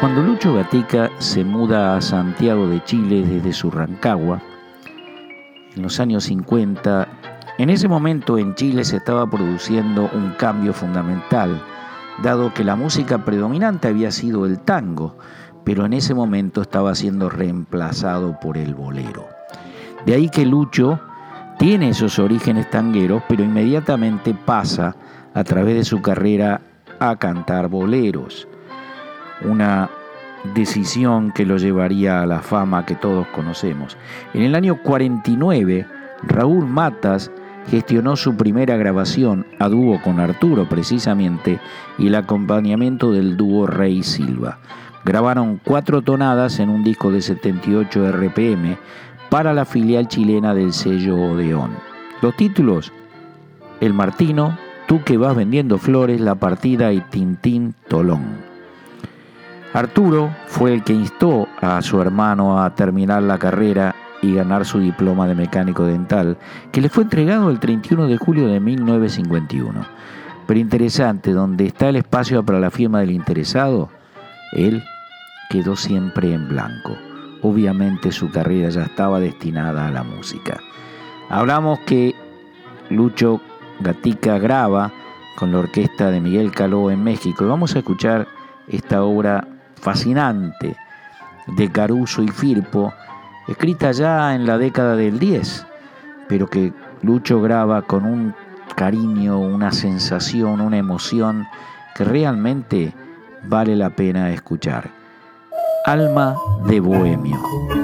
Cuando Lucho Gatica se muda a Santiago de Chile desde su Rancagua, en los años 50, en ese momento en Chile se estaba produciendo un cambio fundamental, dado que la música predominante había sido el tango, pero en ese momento estaba siendo reemplazado por el bolero. De ahí que Lucho tiene esos orígenes tangueros, pero inmediatamente pasa a través de su carrera a cantar boleros una decisión que lo llevaría a la fama que todos conocemos. En el año 49, Raúl Matas gestionó su primera grabación a dúo con Arturo precisamente y el acompañamiento del dúo Rey Silva. Grabaron cuatro tonadas en un disco de 78 RPM para la filial chilena del sello Odeón. Los títulos, El Martino, Tú que vas vendiendo flores, La Partida y Tintín Tolón. Arturo fue el que instó a su hermano a terminar la carrera y ganar su diploma de mecánico dental, que le fue entregado el 31 de julio de 1951. Pero interesante, donde está el espacio para la firma del interesado, él quedó siempre en blanco. Obviamente su carrera ya estaba destinada a la música. Hablamos que Lucho Gatica graba con la orquesta de Miguel Caló en México. vamos a escuchar esta obra fascinante de Caruso y Firpo, escrita ya en la década del 10, pero que Lucho graba con un cariño, una sensación, una emoción que realmente vale la pena escuchar. Alma de Bohemio.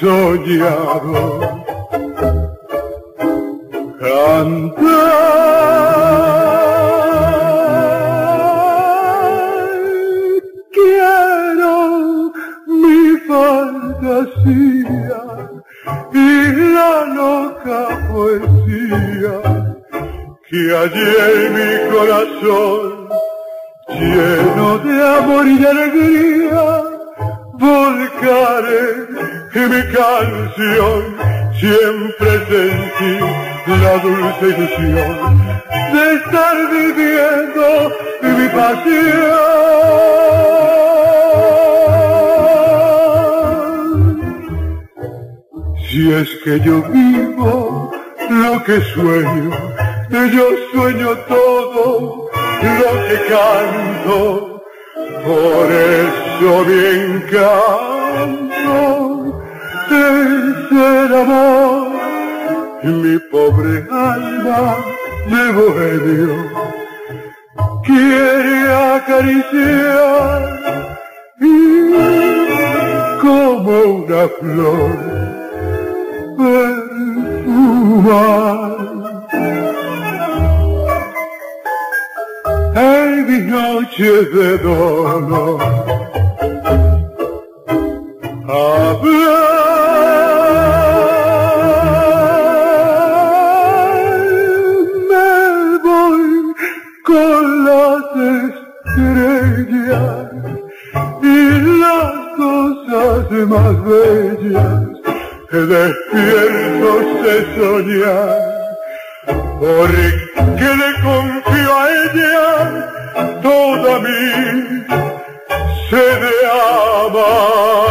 Soñado. Cantar, quiero mi fantasía y la loca poesía que en mi corazón, lleno de amor y de alegría, volcaré y mi canción siempre sentí la dulce ilusión de estar viviendo mi pasión. Si es que yo vivo lo que sueño, yo sueño todo lo que canto, por eso bien canto ser amor, mi pobre alma de bohemio quiere acariciar y como una flor perfumar. En mis noches de dolor más bellas despiertos de soñar, porque le confío a ella toda mi sed de amar.